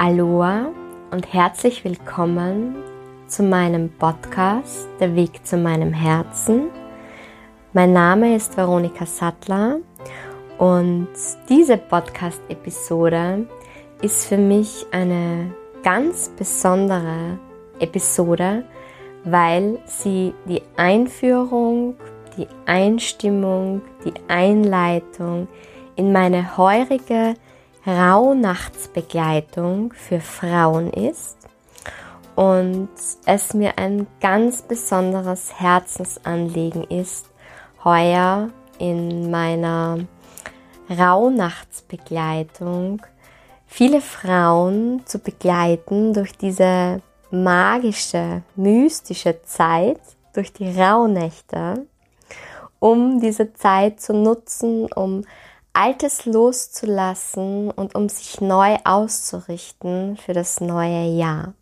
Aloha und herzlich willkommen zu meinem Podcast Der Weg zu meinem Herzen. Mein Name ist Veronika Sattler und diese Podcast-Episode ist für mich eine ganz besondere Episode, weil sie die Einführung, die Einstimmung, die Einleitung in meine heurige Rauhnachtsbegleitung für Frauen ist und es mir ein ganz besonderes Herzensanliegen ist, heuer in meiner Rauhnachtsbegleitung viele Frauen zu begleiten durch diese magische, mystische Zeit, durch die Rauhnächte, um diese Zeit zu nutzen, um Altes loszulassen und um sich neu auszurichten für das neue Jahr.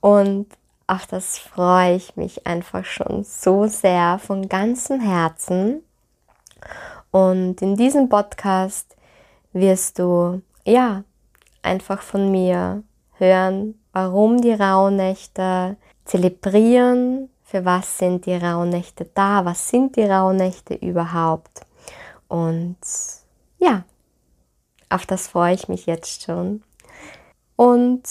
Und auf das freue ich mich einfach schon so sehr von ganzem Herzen. Und in diesem Podcast wirst du, ja, einfach von mir hören, warum die Rauhnächte zelebrieren, für was sind die Rauhnächte da, was sind die Rauhnächte überhaupt und ja, auf das freue ich mich jetzt schon. Und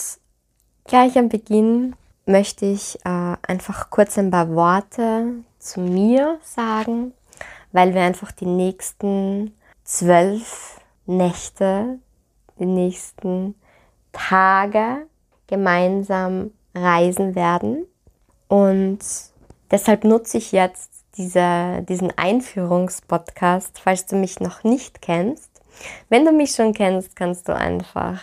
gleich am Beginn möchte ich äh, einfach kurz ein paar Worte zu mir sagen, weil wir einfach die nächsten zwölf Nächte, die nächsten Tage gemeinsam reisen werden. Und deshalb nutze ich jetzt diese, diesen Einführungspodcast, falls du mich noch nicht kennst. Wenn du mich schon kennst, kannst du einfach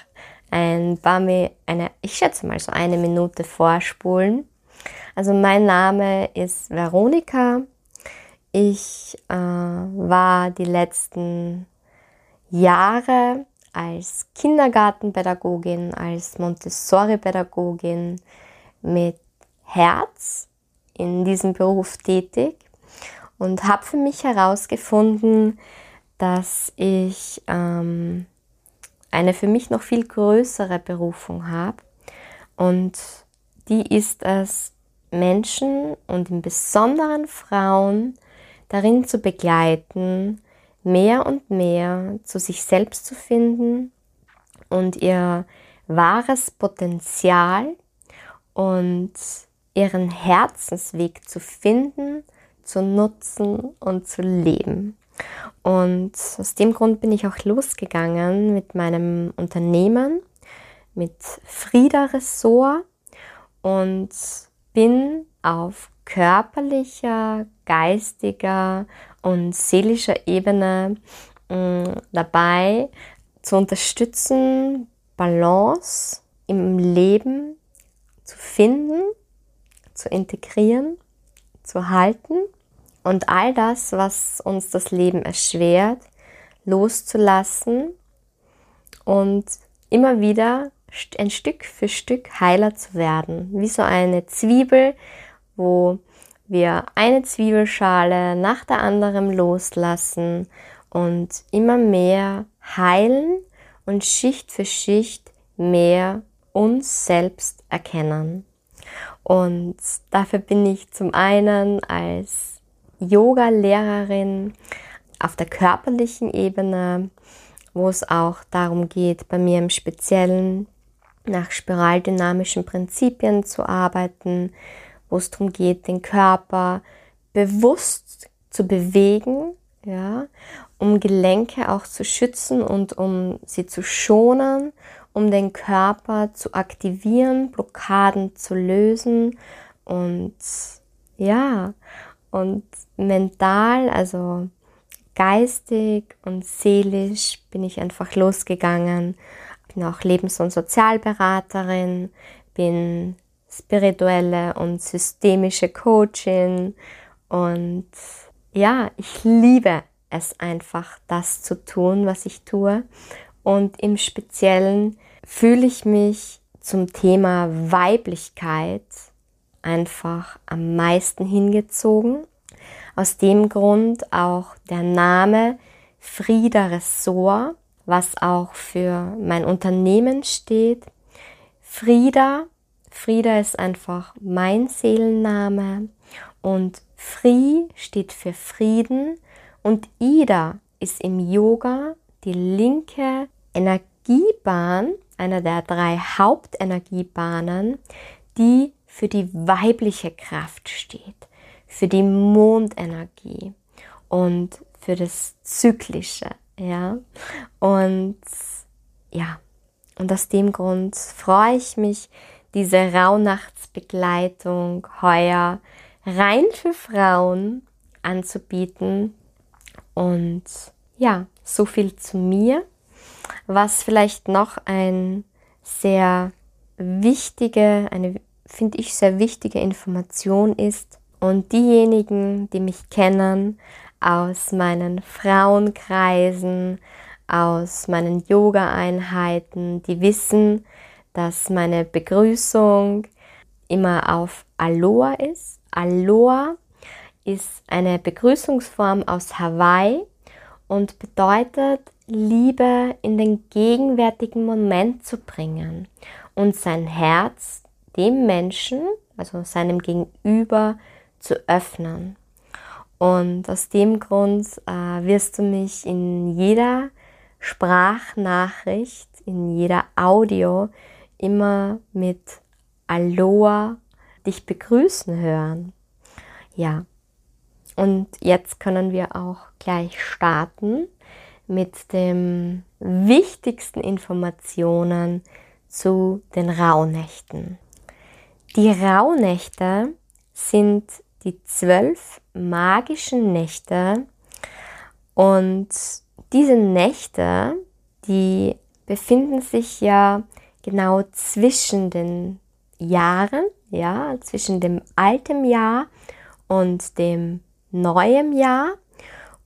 ein paar, eine, ich schätze mal so eine Minute vorspulen. Also mein Name ist Veronika. Ich äh, war die letzten Jahre als Kindergartenpädagogin, als Montessori-Pädagogin mit Herz in diesem Beruf tätig und habe für mich herausgefunden, dass ich ähm, eine für mich noch viel größere Berufung habe. Und die ist es, Menschen und im Besonderen Frauen darin zu begleiten, mehr und mehr zu sich selbst zu finden und ihr wahres Potenzial und ihren Herzensweg zu finden zu nutzen und zu leben. Und aus dem Grund bin ich auch losgegangen mit meinem Unternehmen, mit Frieda Ressort und bin auf körperlicher, geistiger und seelischer Ebene äh, dabei zu unterstützen, Balance im Leben zu finden, zu integrieren zu halten und all das, was uns das Leben erschwert, loszulassen und immer wieder ein Stück für Stück heiler zu werden. Wie so eine Zwiebel, wo wir eine Zwiebelschale nach der anderen loslassen und immer mehr heilen und Schicht für Schicht mehr uns selbst erkennen. Und dafür bin ich zum einen als Yoga-Lehrerin auf der körperlichen Ebene, wo es auch darum geht, bei mir im Speziellen nach spiraldynamischen Prinzipien zu arbeiten, wo es darum geht, den Körper bewusst zu bewegen, ja, um Gelenke auch zu schützen und um sie zu schonen um den Körper zu aktivieren, Blockaden zu lösen und ja, und mental, also geistig und seelisch bin ich einfach losgegangen. Bin auch Lebens- und Sozialberaterin, bin spirituelle und systemische Coachin und ja, ich liebe es einfach, das zu tun, was ich tue. Und im Speziellen fühle ich mich zum Thema Weiblichkeit einfach am meisten hingezogen. Aus dem Grund auch der Name Frieda Ressort, was auch für mein Unternehmen steht. Frieda, Frieda ist einfach mein Seelenname und Fri steht für Frieden und Ida ist im Yoga die linke Energiebahn, einer der drei Hauptenergiebahnen, die für die weibliche Kraft steht, für die Mondenergie und für das Zyklische, ja. Und ja, und aus dem Grund freue ich mich, diese Rauhnachtsbegleitung heuer rein für Frauen anzubieten. Und ja, so viel zu mir. Was vielleicht noch ein sehr wichtige, eine finde ich sehr wichtige Information ist. Und diejenigen, die mich kennen aus meinen Frauenkreisen, aus meinen Yoga-Einheiten, die wissen, dass meine Begrüßung immer auf Aloha ist. Aloha ist eine Begrüßungsform aus Hawaii und bedeutet, Liebe in den gegenwärtigen Moment zu bringen und sein Herz dem Menschen, also seinem Gegenüber, zu öffnen. Und aus dem Grund äh, wirst du mich in jeder Sprachnachricht, in jeder Audio immer mit Aloha dich begrüßen hören. Ja, und jetzt können wir auch gleich starten mit den wichtigsten Informationen zu den Rauhnächten. Die Rauhnächte sind die zwölf magischen Nächte und diese Nächte, die befinden sich ja genau zwischen den Jahren, ja, zwischen dem alten Jahr und dem neuen Jahr.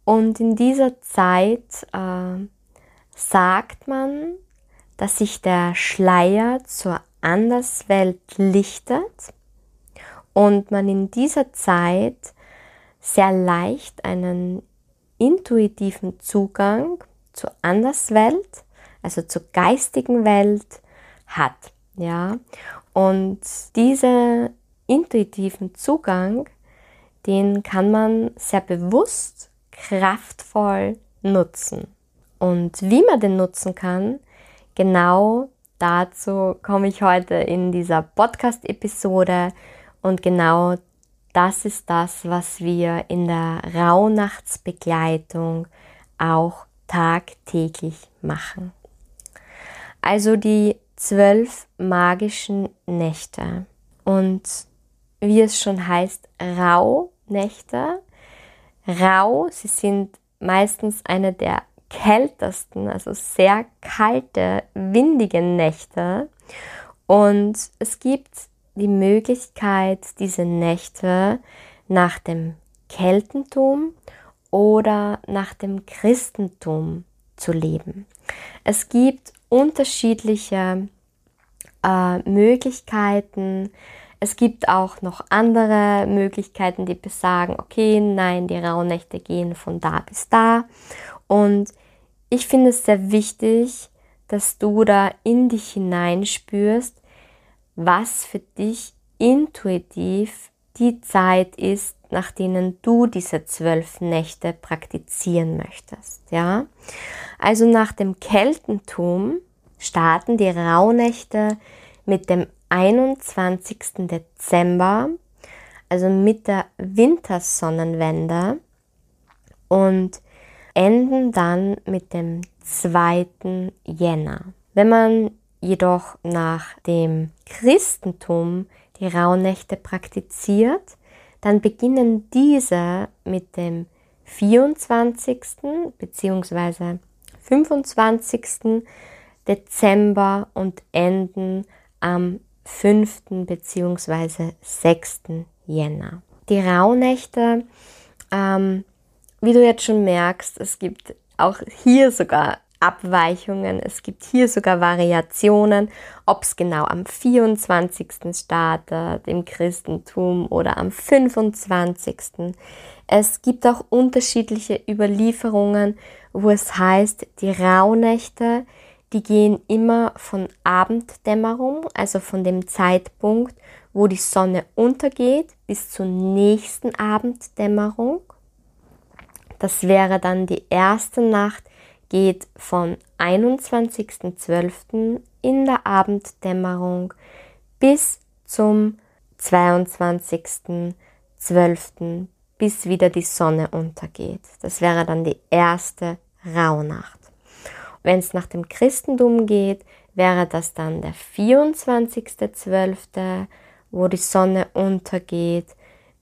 Und in dieser Zeit äh, sagt man, dass sich der Schleier zur Anderswelt lichtet und man in dieser Zeit sehr leicht einen intuitiven Zugang zur Anderswelt, also zur geistigen Welt hat. Ja, und diesen intuitiven Zugang, den kann man sehr bewusst, kraftvoll nutzen. Und wie man den nutzen kann, genau dazu komme ich heute in dieser Podcast-Episode und genau das ist das, was wir in der Rauhnachtsbegleitung auch tagtäglich machen. Also die zwölf magischen Nächte. Und wie es schon heißt, Rauhnächte. Rau, sie sind meistens eine der kältesten, also sehr kalte, windige Nächte. Und es gibt die Möglichkeit, diese Nächte nach dem Keltentum oder nach dem Christentum zu leben. Es gibt unterschiedliche äh, Möglichkeiten. Es gibt auch noch andere Möglichkeiten, die besagen, okay, nein, die Rauhnächte gehen von da bis da. Und ich finde es sehr wichtig, dass du da in dich hineinspürst, was für dich intuitiv die Zeit ist, nach denen du diese zwölf Nächte praktizieren möchtest. Ja, also nach dem Keltentum starten die Rauhnächte mit dem 21. Dezember, also mit der Wintersonnenwende und enden dann mit dem 2. Jänner. Wenn man jedoch nach dem Christentum die Rauhnächte praktiziert, dann beginnen diese mit dem 24. bzw. 25. Dezember und enden am 5. bzw. 6. Jänner. Die Rauhnächte, ähm, wie du jetzt schon merkst, es gibt auch hier sogar Abweichungen. Es gibt hier sogar Variationen, ob es genau am 24. startet im Christentum oder am 25. Es gibt auch unterschiedliche Überlieferungen, wo es heißt, die Rauhnächte, die gehen immer von Abenddämmerung, also von dem Zeitpunkt, wo die Sonne untergeht, bis zur nächsten Abenddämmerung. Das wäre dann die erste Nacht, geht von 21.12. in der Abenddämmerung bis zum 22.12. bis wieder die Sonne untergeht. Das wäre dann die erste Rauhnacht. Wenn es nach dem Christentum geht, wäre das dann der 24.12., wo die Sonne untergeht,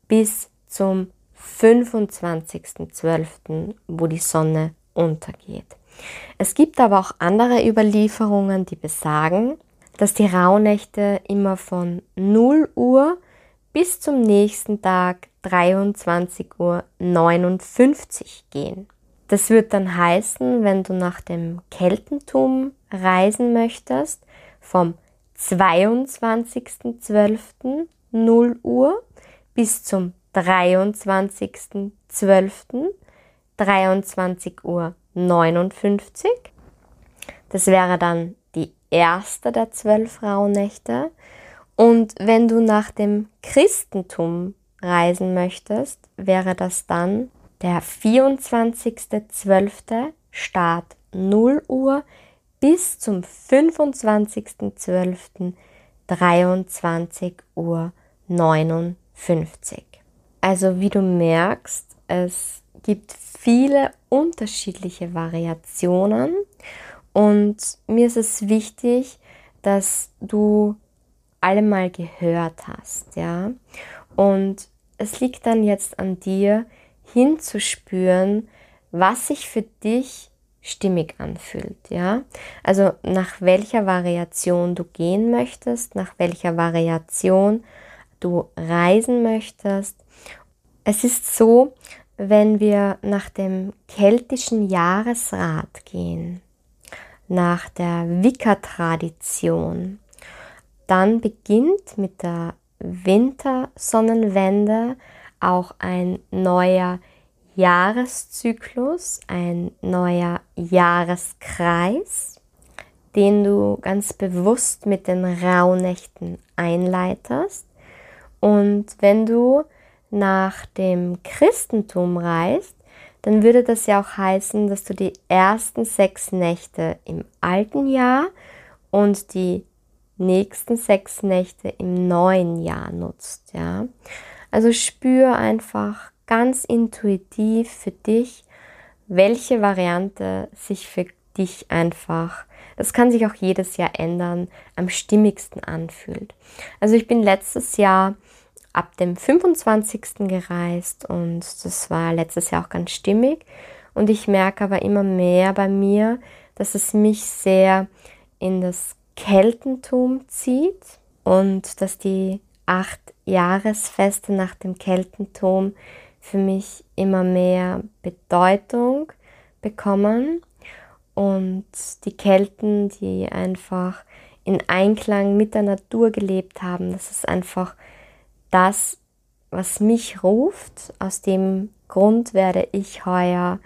bis zum 25.12., wo die Sonne untergeht. Es gibt aber auch andere Überlieferungen, die besagen, dass die Rauhnächte immer von 0 Uhr bis zum nächsten Tag 23.59 Uhr gehen. Das wird dann heißen, wenn du nach dem Keltentum reisen möchtest, vom 22.12. 0 Uhr bis zum 23.12. 23 Uhr 59. Das wäre dann die erste der zwölf Rauhnächte. Und wenn du nach dem Christentum reisen möchtest, wäre das dann der 24.12. Start 0 Uhr bis zum 25.12. 23 Uhr 59. Also wie du merkst, es gibt viele unterschiedliche Variationen und mir ist es wichtig, dass du alle mal gehört hast, ja. Und es liegt dann jetzt an dir, hinzuspüren, was sich für dich stimmig anfühlt, ja. Also nach welcher Variation du gehen möchtest, nach welcher Variation du reisen möchtest. Es ist so, wenn wir nach dem keltischen Jahresrat gehen, nach der Wicca-Tradition, dann beginnt mit der Wintersonnenwende auch ein neuer Jahreszyklus, ein neuer Jahreskreis, den du ganz bewusst mit den Rauhnächten einleitest. Und wenn du nach dem Christentum reist, dann würde das ja auch heißen, dass du die ersten sechs Nächte im alten Jahr und die nächsten sechs Nächte im neuen Jahr nutzt, ja. Also spür einfach ganz intuitiv für dich, welche Variante sich für dich einfach, das kann sich auch jedes Jahr ändern, am stimmigsten anfühlt. Also ich bin letztes Jahr ab dem 25. gereist und das war letztes Jahr auch ganz stimmig. Und ich merke aber immer mehr bei mir, dass es mich sehr in das Keltentum zieht und dass die acht Jahresfeste nach dem Keltentum für mich immer mehr Bedeutung bekommen und die Kelten, die einfach in Einklang mit der Natur gelebt haben, das ist einfach das, was mich ruft. Aus dem Grund werde ich heuer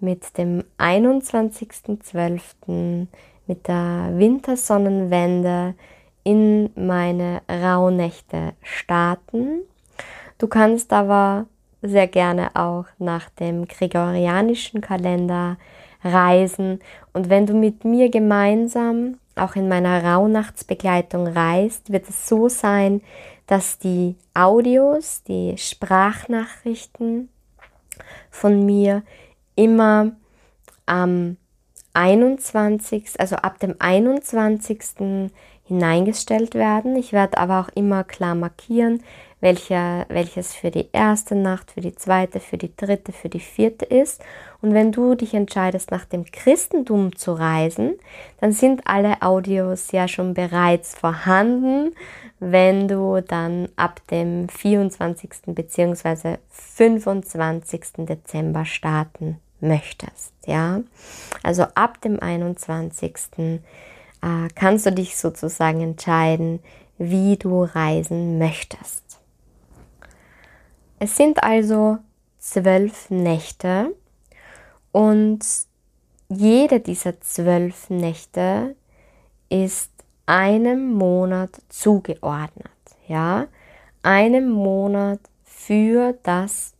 mit dem 21.12. mit der Wintersonnenwende in meine Rauhnächte starten. Du kannst aber sehr gerne auch nach dem gregorianischen Kalender reisen und wenn du mit mir gemeinsam auch in meiner Rauhnachtsbegleitung reist, wird es so sein, dass die Audios, die Sprachnachrichten von mir immer am 21., also ab dem 21. hineingestellt werden. Ich werde aber auch immer klar markieren, welcher, welches für die erste Nacht, für die zweite, für die dritte, für die vierte ist. Und wenn du dich entscheidest, nach dem Christentum zu reisen, dann sind alle Audios ja schon bereits vorhanden, wenn du dann ab dem 24. bzw. 25. Dezember starten möchtest. Ja, also ab dem 21. Äh, kannst du dich sozusagen entscheiden, wie du reisen möchtest. Es sind also zwölf Nächte und jede dieser zwölf Nächte ist einem Monat zugeordnet, ja, einem Monat für das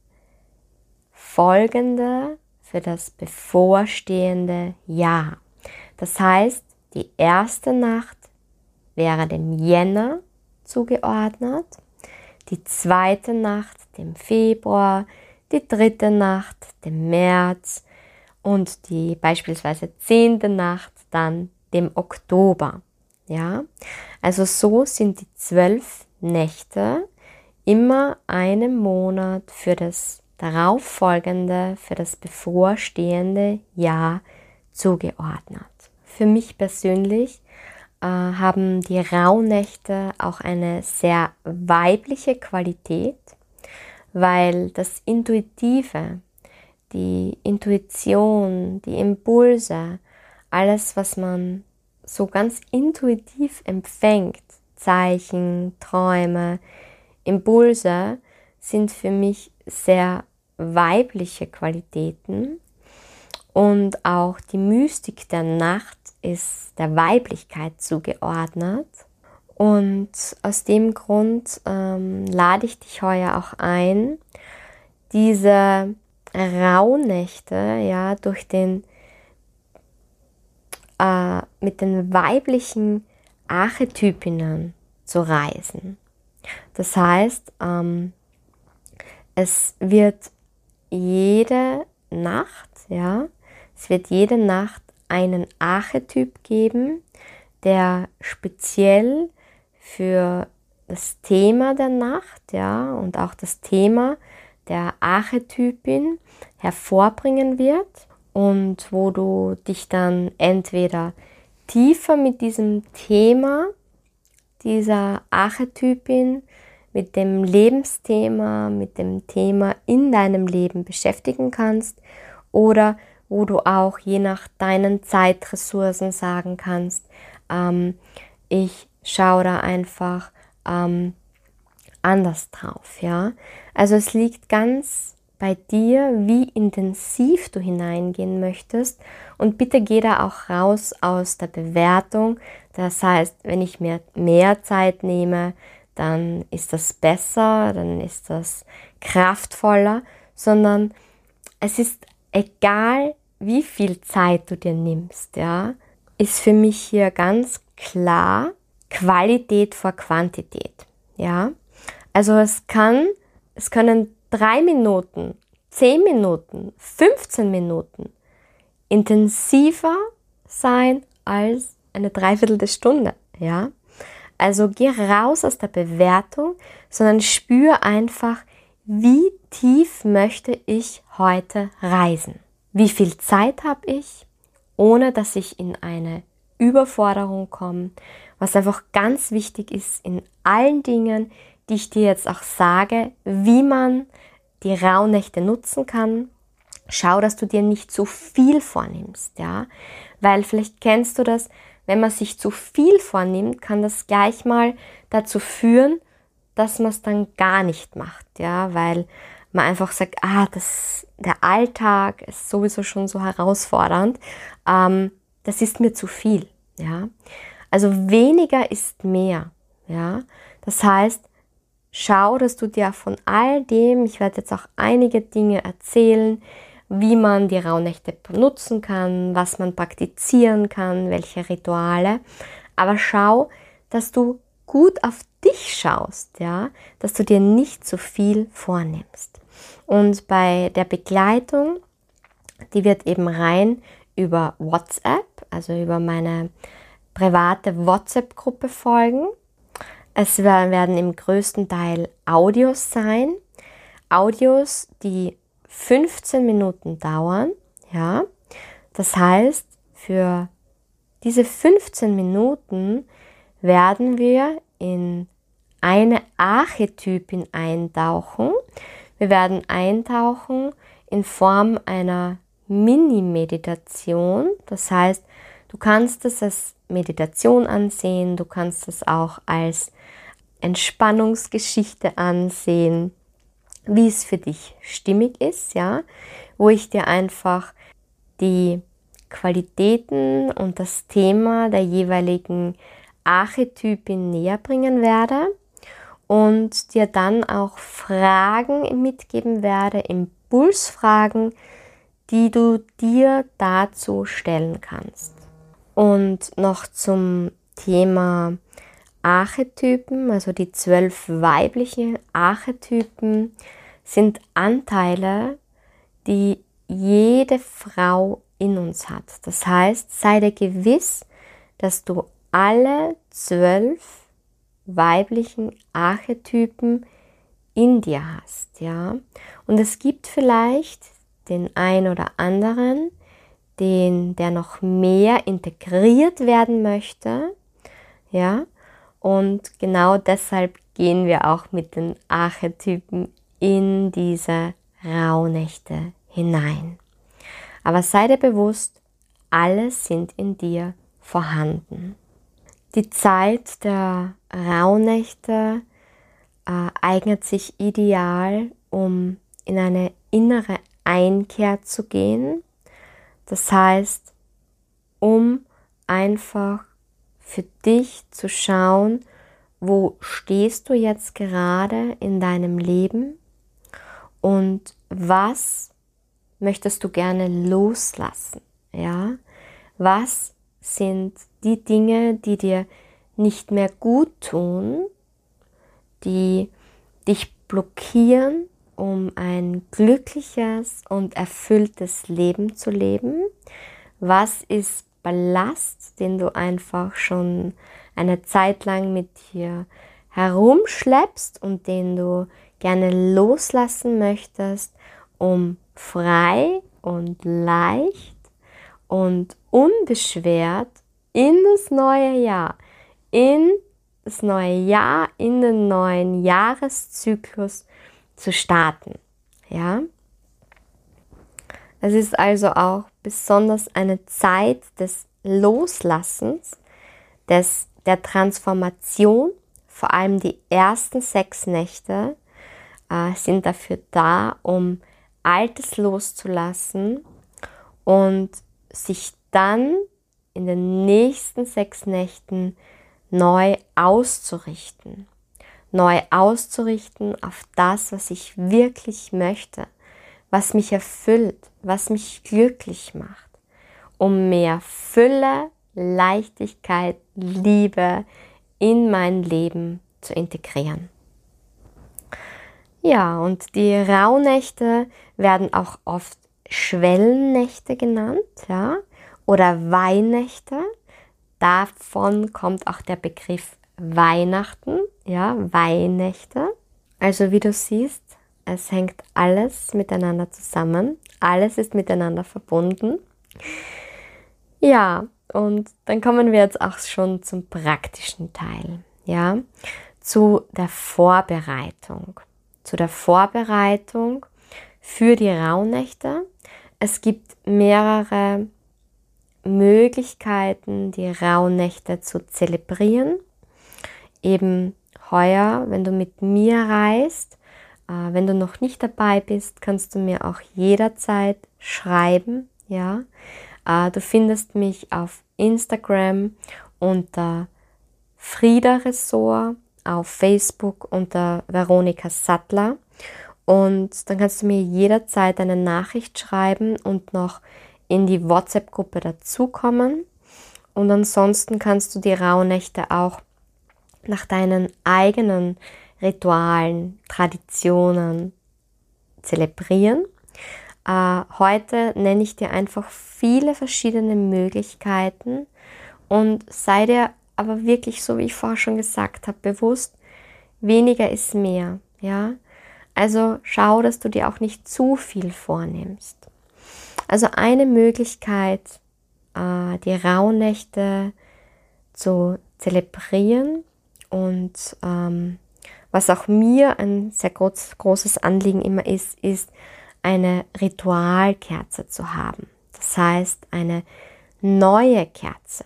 folgende, für das bevorstehende Jahr. Das heißt, die erste Nacht wäre dem Jänner zugeordnet, die zweite Nacht dem Februar, die dritte Nacht dem März und die beispielsweise zehnte Nacht dann dem Oktober. Ja, also so sind die zwölf Nächte immer einen Monat für das darauffolgende, für das bevorstehende Jahr zugeordnet. Für mich persönlich äh, haben die Rauhnächte auch eine sehr weibliche Qualität, weil das Intuitive, die Intuition, die Impulse, alles, was man so ganz intuitiv empfängt, Zeichen, Träume, Impulse, sind für mich sehr weibliche Qualitäten und auch die Mystik der Nacht ist der Weiblichkeit zugeordnet. Und aus dem Grund ähm, lade ich dich heuer auch ein, diese Rauhnächte ja durch den äh, mit den weiblichen Archetypinnen zu reisen. Das heißt, ähm, es wird jede Nacht, ja, es wird jede Nacht einen Archetyp geben, der speziell für das Thema der Nacht, ja, und auch das Thema der Archetypin hervorbringen wird und wo du dich dann entweder tiefer mit diesem Thema dieser Archetypin, mit dem Lebensthema, mit dem Thema in deinem Leben beschäftigen kannst oder wo du auch je nach deinen Zeitressourcen sagen kannst, ähm, ich schaue da einfach ähm, anders drauf, ja. Also es liegt ganz bei dir, wie intensiv du hineingehen möchtest und bitte geh da auch raus aus der Bewertung. Das heißt, wenn ich mir mehr Zeit nehme, dann ist das besser, dann ist das kraftvoller, sondern es ist egal, wie viel Zeit du dir nimmst, ja, ist für mich hier ganz klar Qualität vor Quantität, ja. Also es kann, es können drei Minuten, zehn Minuten, 15 Minuten intensiver sein als eine Dreiviertel Stunde, ja. Also geh raus aus der Bewertung, sondern spür einfach, wie tief möchte ich heute reisen? Wie viel Zeit habe ich, ohne dass ich in eine Überforderung komme? Was einfach ganz wichtig ist in allen Dingen, die ich dir jetzt auch sage, wie man die Rauhnächte nutzen kann. Schau, dass du dir nicht zu viel vornimmst, ja, weil vielleicht kennst du das, wenn man sich zu viel vornimmt, kann das gleich mal dazu führen, dass man es dann gar nicht macht, ja, weil man einfach sagt, ah, das, der Alltag ist sowieso schon so herausfordernd, ähm, das ist mir zu viel, ja. Also weniger ist mehr, ja. Das heißt, schau, dass du dir von all dem, ich werde jetzt auch einige Dinge erzählen, wie man die Rauhnächte nutzen kann, was man praktizieren kann, welche Rituale. Aber schau, dass du gut auf dich schaust, ja, dass du dir nicht zu viel vornimmst. Und bei der Begleitung, die wird eben rein über WhatsApp, also über meine private WhatsApp-Gruppe folgen. Es werden im größten Teil Audios sein. Audios, die 15 Minuten dauern. Ja, das heißt, für diese 15 Minuten werden wir in eine Archetypin eintauchen. Wir werden eintauchen in Form einer Mini-Meditation. Das heißt, du kannst es als Meditation ansehen, du kannst es auch als Entspannungsgeschichte ansehen. wie es für dich stimmig ist, ja, wo ich dir einfach die Qualitäten und das Thema der jeweiligen Archetypin näher bringen werde und dir dann auch Fragen mitgeben werde, Impulsfragen, die du dir dazu stellen kannst. Und noch zum Thema Archetypen, also die zwölf weiblichen Archetypen, sind Anteile, die jede Frau in uns hat. Das heißt, sei dir gewiss, dass du alle zwölf weiblichen Archetypen in dir hast, ja. Und es gibt vielleicht den ein oder anderen, den, der noch mehr integriert werden möchte, ja. Und genau deshalb gehen wir auch mit den Archetypen in diese Rauhnächte hinein. Aber sei dir bewusst, alle sind in dir vorhanden. Die Zeit der Rauhnächte äh, eignet sich ideal, um in eine innere Einkehr zu gehen. Das heißt, um einfach für dich zu schauen, wo stehst du jetzt gerade in deinem Leben und was möchtest du gerne loslassen? Ja? Was sind die Dinge, die dir nicht mehr gut tun, die dich blockieren, um ein glückliches und erfülltes Leben zu leben? Was ist Ballast, den du einfach schon eine Zeit lang mit dir herumschleppst und den du gerne loslassen möchtest, um frei und leicht und unbeschwert in das neue Jahr, in das neue Jahr, in den neuen Jahreszyklus zu starten. Ja? Es ist also auch besonders eine Zeit des Loslassens, des, der Transformation. Vor allem die ersten sechs Nächte äh, sind dafür da, um Altes loszulassen und sich dann in den nächsten sechs Nächten neu auszurichten. Neu auszurichten auf das, was ich wirklich möchte, was mich erfüllt, was mich glücklich macht, um mehr Fülle, Leichtigkeit, Liebe in mein Leben zu integrieren. Ja, und die Rauhnächte werden auch oft Schwellennächte genannt, ja, oder Weihnächte. Davon kommt auch der Begriff Weihnachten, ja, Weihnächte. Also wie du siehst, es hängt alles miteinander zusammen, alles ist miteinander verbunden. Ja, und dann kommen wir jetzt auch schon zum praktischen Teil, ja, zu der Vorbereitung zu der Vorbereitung für die Rauhnächte. Es gibt mehrere Möglichkeiten, die Rauhnächte zu zelebrieren. Eben heuer, wenn du mit mir reist, äh, wenn du noch nicht dabei bist, kannst du mir auch jederzeit schreiben. Ja, äh, du findest mich auf Instagram unter Frieda Ressort auf Facebook unter Veronika Sattler. Und dann kannst du mir jederzeit eine Nachricht schreiben und noch in die WhatsApp-Gruppe dazukommen. Und ansonsten kannst du die Rauhnächte auch nach deinen eigenen Ritualen, Traditionen zelebrieren. Äh, heute nenne ich dir einfach viele verschiedene Möglichkeiten und sei dir aber wirklich, so wie ich vorher schon gesagt habe, bewusst, weniger ist mehr, ja. Also schau, dass du dir auch nicht zu viel vornimmst. Also eine Möglichkeit, äh, die Rauhnächte zu zelebrieren und ähm, was auch mir ein sehr groß, großes Anliegen immer ist, ist eine Ritualkerze zu haben. Das heißt, eine neue Kerze.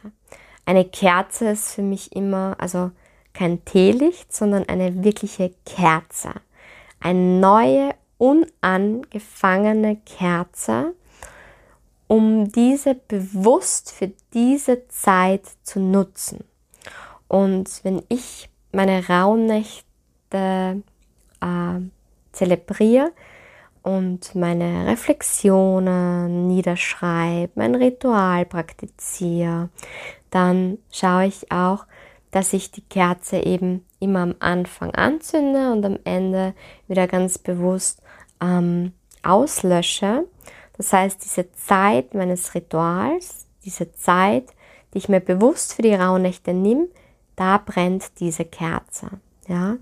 Eine Kerze ist für mich immer, also kein Teelicht, sondern eine wirkliche Kerze. eine neue, unangefangene Kerze, um diese bewusst für diese Zeit zu nutzen. Und wenn ich meine Rauhnächte äh, zelebriere und meine Reflexionen niederschreibe, mein Ritual praktiziere, dann schaue ich auch, dass ich die Kerze eben immer am Anfang anzünde und am Ende wieder ganz bewusst ähm, auslösche. Das heißt, diese Zeit meines Rituals, diese Zeit, die ich mir bewusst für die Rauhnächte nehme, da brennt diese Kerze. Ja,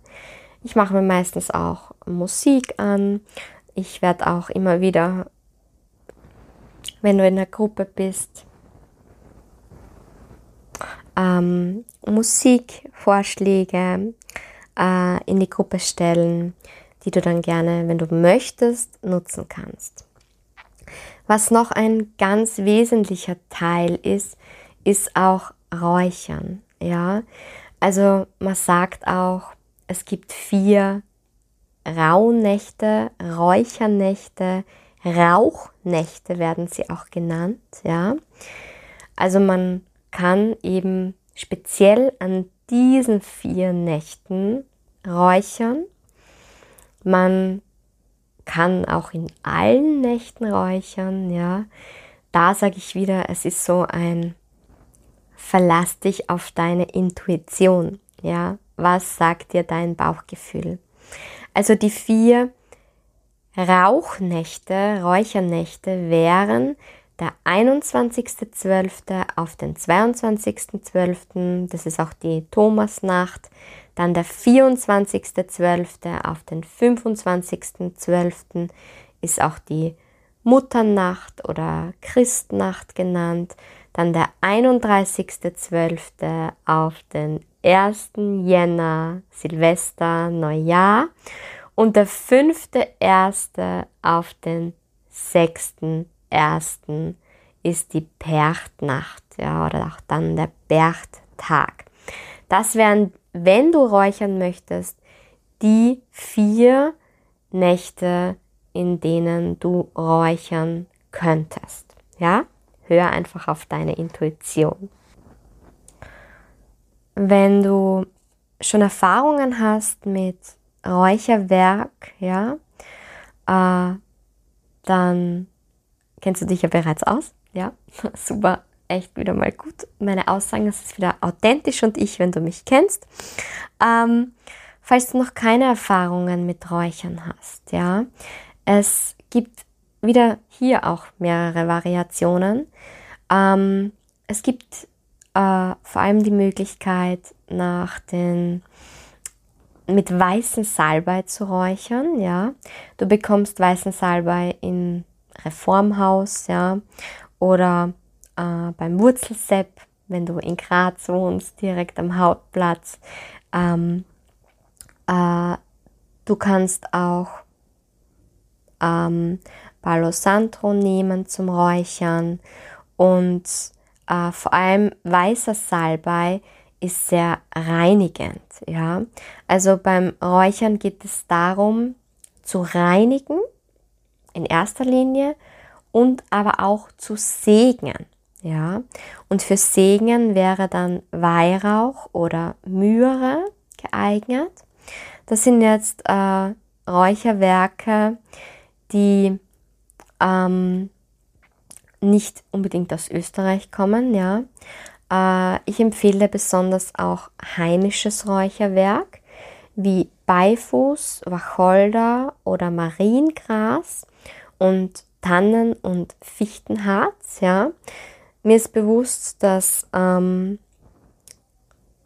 ich mache mir meistens auch Musik an. Ich werde auch immer wieder, wenn du in der Gruppe bist, ähm, Musikvorschläge äh, in die Gruppe stellen, die du dann gerne, wenn du möchtest, nutzen kannst. Was noch ein ganz wesentlicher Teil ist, ist auch Räuchern. Ja, also man sagt auch, es gibt vier Rauhnächte, Räuchernächte, Rauchnächte werden sie auch genannt. Ja, also man kann eben speziell an diesen vier Nächten räuchern. Man kann auch in allen Nächten räuchern, ja. Da sage ich wieder, es ist so ein Verlass dich auf deine Intuition, ja. Was sagt dir dein Bauchgefühl? Also die vier Rauchnächte, Räuchernächte wären der 21.12. auf den 22.12., das ist auch die Thomasnacht, dann der 24.12. auf den 25.12. ist auch die Mutternacht oder Christnacht genannt, dann der 31.12. auf den 1. Jänner, Silvester, Neujahr und der 5.1. auf den 6 ersten ist die Berchtnacht, ja, oder auch dann der Berchttag. Das wären, wenn du räuchern möchtest, die vier Nächte, in denen du räuchern könntest. Ja, hör einfach auf deine Intuition. Wenn du schon Erfahrungen hast mit Räucherwerk, ja, äh, dann kennst du dich ja bereits aus. Ja, super, echt wieder mal gut. Meine Aussagen, das ist wieder authentisch und ich, wenn du mich kennst. Ähm, falls du noch keine Erfahrungen mit Räuchern hast, ja, es gibt wieder hier auch mehrere Variationen. Ähm, es gibt äh, vor allem die Möglichkeit, nach den mit weißen Salbei zu räuchern, ja. Du bekommst weißen Salbei in Reformhaus, ja, oder äh, beim Wurzelsepp, wenn du in Graz wohnst, direkt am Hauptplatz. Ähm, äh, du kannst auch ähm, Palo Santo nehmen zum Räuchern und äh, vor allem weißer Salbei ist sehr reinigend. Ja? Also beim Räuchern geht es darum, zu reinigen in erster Linie und aber auch zu segnen. Ja, und für Segnen wäre dann Weihrauch oder Myre geeignet. Das sind jetzt äh, Räucherwerke, die ähm, nicht unbedingt aus Österreich kommen. Ja, äh, ich empfehle besonders auch heimisches Räucherwerk wie Beifuß, Wacholder oder Mariengras und Tannen- und Fichtenharz. Ja. Mir ist bewusst, dass ähm,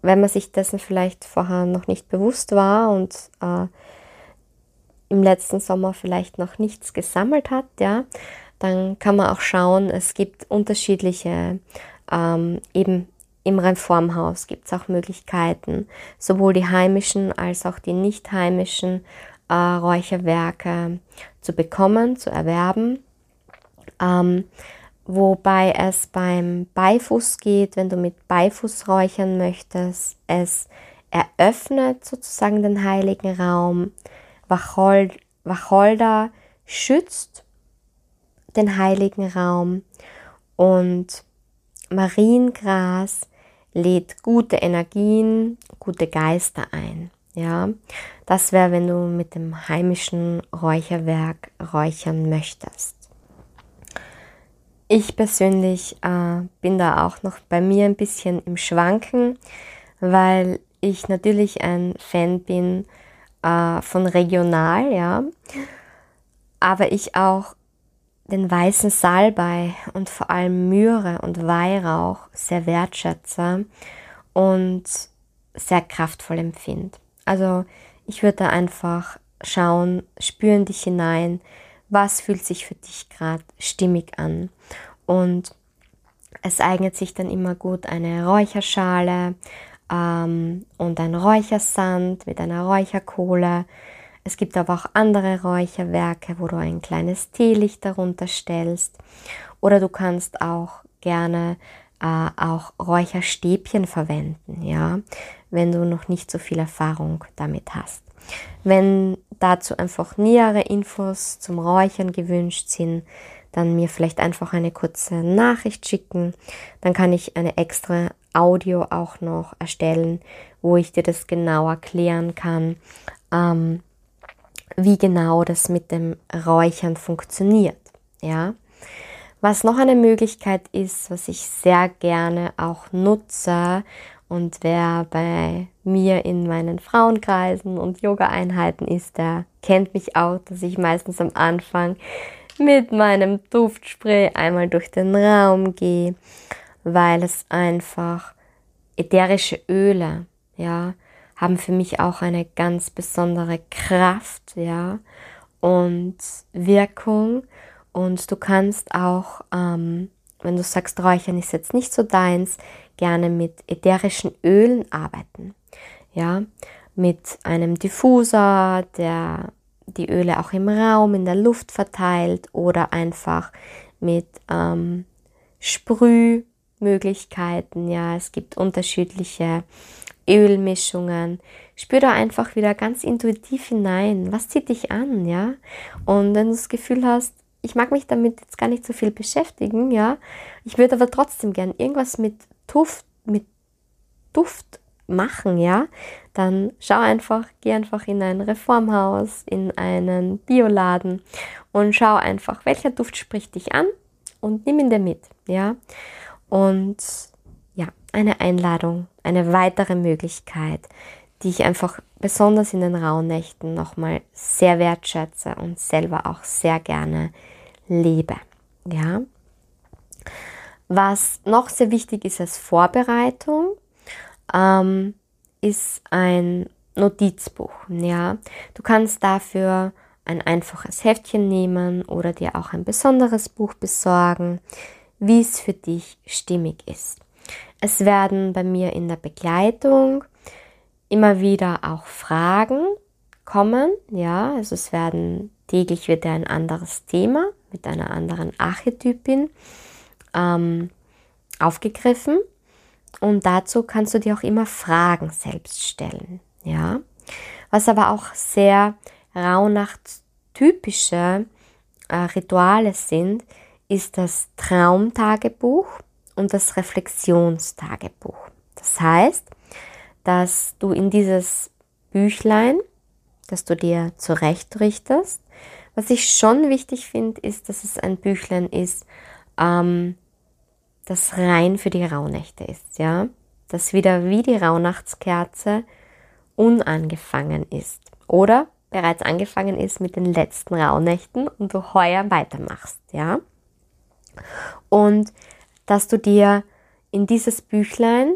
wenn man sich dessen vielleicht vorher noch nicht bewusst war und äh, im letzten Sommer vielleicht noch nichts gesammelt hat, ja, dann kann man auch schauen, es gibt unterschiedliche, ähm, eben im Reformhaus gibt es auch Möglichkeiten, sowohl die heimischen als auch die nicht heimischen äh, Räucherwerke zu bekommen, zu erwerben. Ähm, wobei es beim Beifuß geht, wenn du mit Beifuß räuchern möchtest, es eröffnet sozusagen den heiligen Raum, Wacholder, Wacholder schützt den heiligen Raum und Mariengras lädt gute Energien, gute Geister ein. Ja, das wäre, wenn du mit dem heimischen Räucherwerk räuchern möchtest. Ich persönlich äh, bin da auch noch bei mir ein bisschen im Schwanken, weil ich natürlich ein Fan bin äh, von regional, ja, aber ich auch den weißen Salbei und vor allem Myrrhe und Weihrauch sehr wertschätze und sehr kraftvoll empfinde. Also ich würde da einfach schauen, spüren dich hinein, was fühlt sich für dich gerade stimmig an. Und es eignet sich dann immer gut eine Räucherschale ähm, und ein Räuchersand mit einer Räucherkohle es gibt aber auch andere Räucherwerke, wo du ein kleines Teelicht darunter stellst. Oder du kannst auch gerne äh, auch Räucherstäbchen verwenden, ja, wenn du noch nicht so viel Erfahrung damit hast. Wenn dazu einfach nähere Infos zum Räuchern gewünscht sind, dann mir vielleicht einfach eine kurze Nachricht schicken. Dann kann ich eine extra Audio auch noch erstellen, wo ich dir das genau erklären kann. Ähm, wie genau das mit dem Räuchern funktioniert. Ja. Was noch eine Möglichkeit ist, was ich sehr gerne auch nutze und wer bei mir in meinen Frauenkreisen und Yoga-Einheiten ist, der kennt mich auch, dass ich meistens am Anfang mit meinem Duftspray einmal durch den Raum gehe, weil es einfach ätherische Öle, ja, haben für mich auch eine ganz besondere Kraft, ja, und Wirkung. Und du kannst auch, ähm, wenn du sagst, Räuchern ist jetzt nicht so deins, gerne mit ätherischen Ölen arbeiten. Ja, mit einem Diffuser, der die Öle auch im Raum, in der Luft verteilt oder einfach mit ähm, Sprühmöglichkeiten. Ja, es gibt unterschiedliche Ölmischungen. Spür da einfach wieder ganz intuitiv hinein. Was zieht dich an, ja? Und wenn du das Gefühl hast, ich mag mich damit jetzt gar nicht so viel beschäftigen, ja? Ich würde aber trotzdem gern irgendwas mit Duft, mit Duft machen, ja? Dann schau einfach, geh einfach in ein Reformhaus, in einen Bioladen und schau einfach, welcher Duft spricht dich an und nimm ihn dir mit, ja? Und ja, eine Einladung, eine weitere Möglichkeit, die ich einfach besonders in den Rauhnächten nochmal sehr wertschätze und selber auch sehr gerne lebe. Ja. Was noch sehr wichtig ist als Vorbereitung, ähm, ist ein Notizbuch. Ja. Du kannst dafür ein einfaches Heftchen nehmen oder dir auch ein besonderes Buch besorgen, wie es für dich stimmig ist. Es werden bei mir in der Begleitung immer wieder auch Fragen kommen. Ja, also es werden täglich wieder ein anderes Thema mit einer anderen Archetypin ähm, aufgegriffen. Und dazu kannst du dir auch immer Fragen selbst stellen. Ja, was aber auch sehr Rauhnacht-typische äh, Rituale sind, ist das Traumtagebuch und das Reflexionstagebuch. Das heißt, dass du in dieses Büchlein, das du dir zurechtrichtest, was ich schon wichtig finde, ist, dass es ein Büchlein ist, ähm, das rein für die Rauhnächte ist, ja, das wieder wie die Rauhnachtskerze unangefangen ist oder bereits angefangen ist mit den letzten Rauhnächten und du heuer weitermachst, ja. Und dass du dir in dieses Büchlein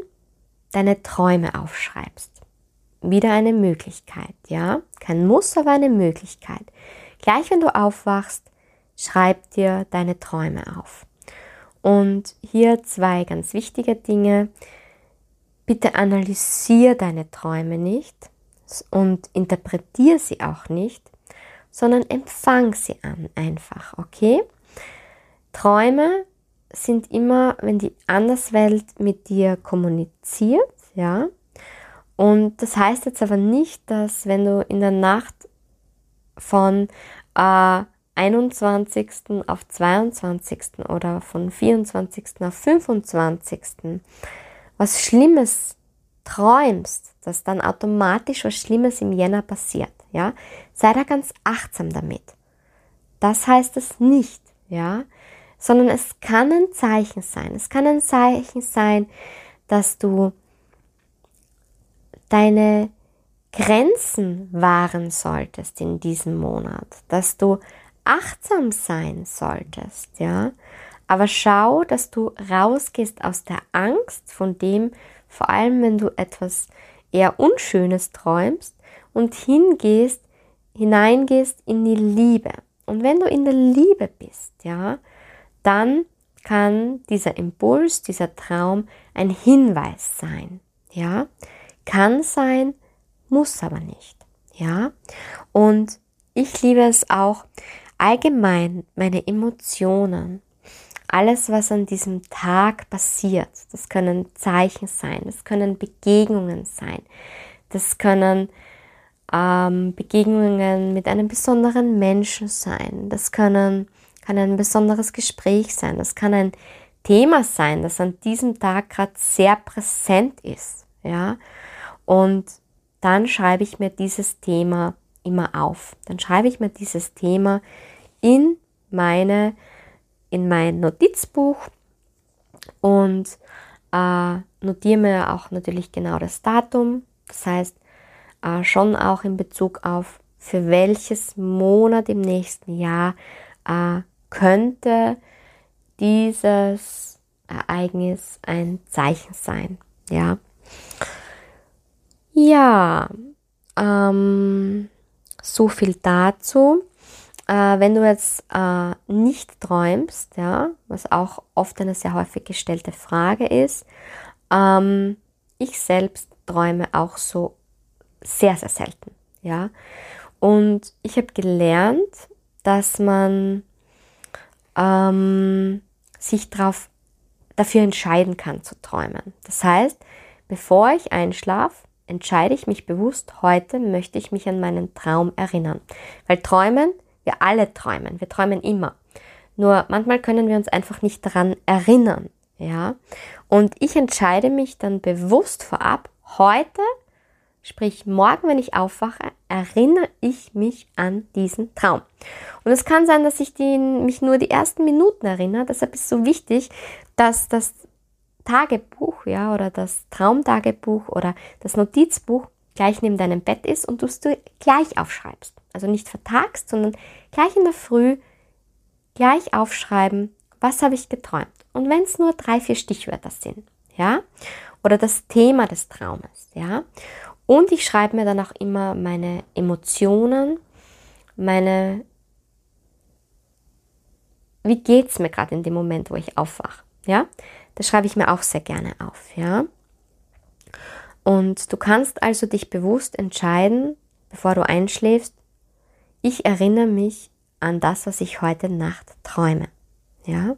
deine Träume aufschreibst. Wieder eine Möglichkeit, ja? Kein Muss, aber eine Möglichkeit. Gleich wenn du aufwachst, schreib dir deine Träume auf. Und hier zwei ganz wichtige Dinge. Bitte analysier deine Träume nicht und interpretier sie auch nicht, sondern empfang sie an einfach, okay? Träume sind immer, wenn die Anderswelt mit dir kommuniziert, ja. Und das heißt jetzt aber nicht, dass wenn du in der Nacht von äh, 21. auf 22. oder von 24. auf 25. was Schlimmes träumst, dass dann automatisch was Schlimmes im Jänner passiert, ja, sei da ganz achtsam damit. Das heißt es nicht, ja, sondern es kann ein Zeichen sein. Es kann ein Zeichen sein, dass du deine Grenzen wahren solltest in diesem Monat, dass du achtsam sein solltest, ja. Aber schau, dass du rausgehst aus der Angst von dem, vor allem wenn du etwas eher Unschönes träumst und hingehst, hineingehst in die Liebe. Und wenn du in der Liebe bist, ja, dann kann dieser Impuls, dieser Traum ein Hinweis sein, ja. Kann sein, muss aber nicht, ja. Und ich liebe es auch, allgemein meine Emotionen, alles, was an diesem Tag passiert, das können Zeichen sein, das können Begegnungen sein, das können ähm, Begegnungen mit einem besonderen Menschen sein, das können, kann ein besonderes Gespräch sein, das kann ein Thema sein, das an diesem Tag gerade sehr präsent ist, ja, und dann schreibe ich mir dieses Thema immer auf. Dann schreibe ich mir dieses Thema in meine, in mein Notizbuch und äh, notiere mir auch natürlich genau das Datum. Das heißt, äh, schon auch in Bezug auf, für welches Monat im nächsten Jahr äh, könnte dieses Ereignis ein Zeichen sein. Ja. Ja, ähm, so viel dazu. Äh, wenn du jetzt äh, nicht träumst, ja, was auch oft eine sehr häufig gestellte Frage ist, ähm, ich selbst träume auch so sehr, sehr selten, ja. Und ich habe gelernt, dass man ähm, sich drauf, dafür entscheiden kann zu träumen. Das heißt, bevor ich einschlafe, entscheide ich mich bewusst, heute möchte ich mich an meinen Traum erinnern. Weil träumen, wir alle träumen, wir träumen immer. Nur manchmal können wir uns einfach nicht daran erinnern, ja. Und ich entscheide mich dann bewusst vorab, heute, sprich morgen, wenn ich aufwache, erinnere ich mich an diesen Traum. Und es kann sein, dass ich die, mich nur die ersten Minuten erinnere. Deshalb ist es so wichtig, dass das Tagebuch, ja, oder das Traumtagebuch oder das Notizbuch gleich neben deinem Bett ist und du es gleich aufschreibst. Also nicht vertagst, sondern gleich in der Früh gleich aufschreiben, was habe ich geträumt. Und wenn es nur drei, vier Stichwörter sind, ja, oder das Thema des Traumes, ja. Und ich schreibe mir dann auch immer meine Emotionen, meine, wie geht es mir gerade in dem Moment, wo ich aufwache, ja. Das schreibe ich mir auch sehr gerne auf, ja. Und du kannst also dich bewusst entscheiden, bevor du einschläfst, ich erinnere mich an das, was ich heute Nacht träume, ja.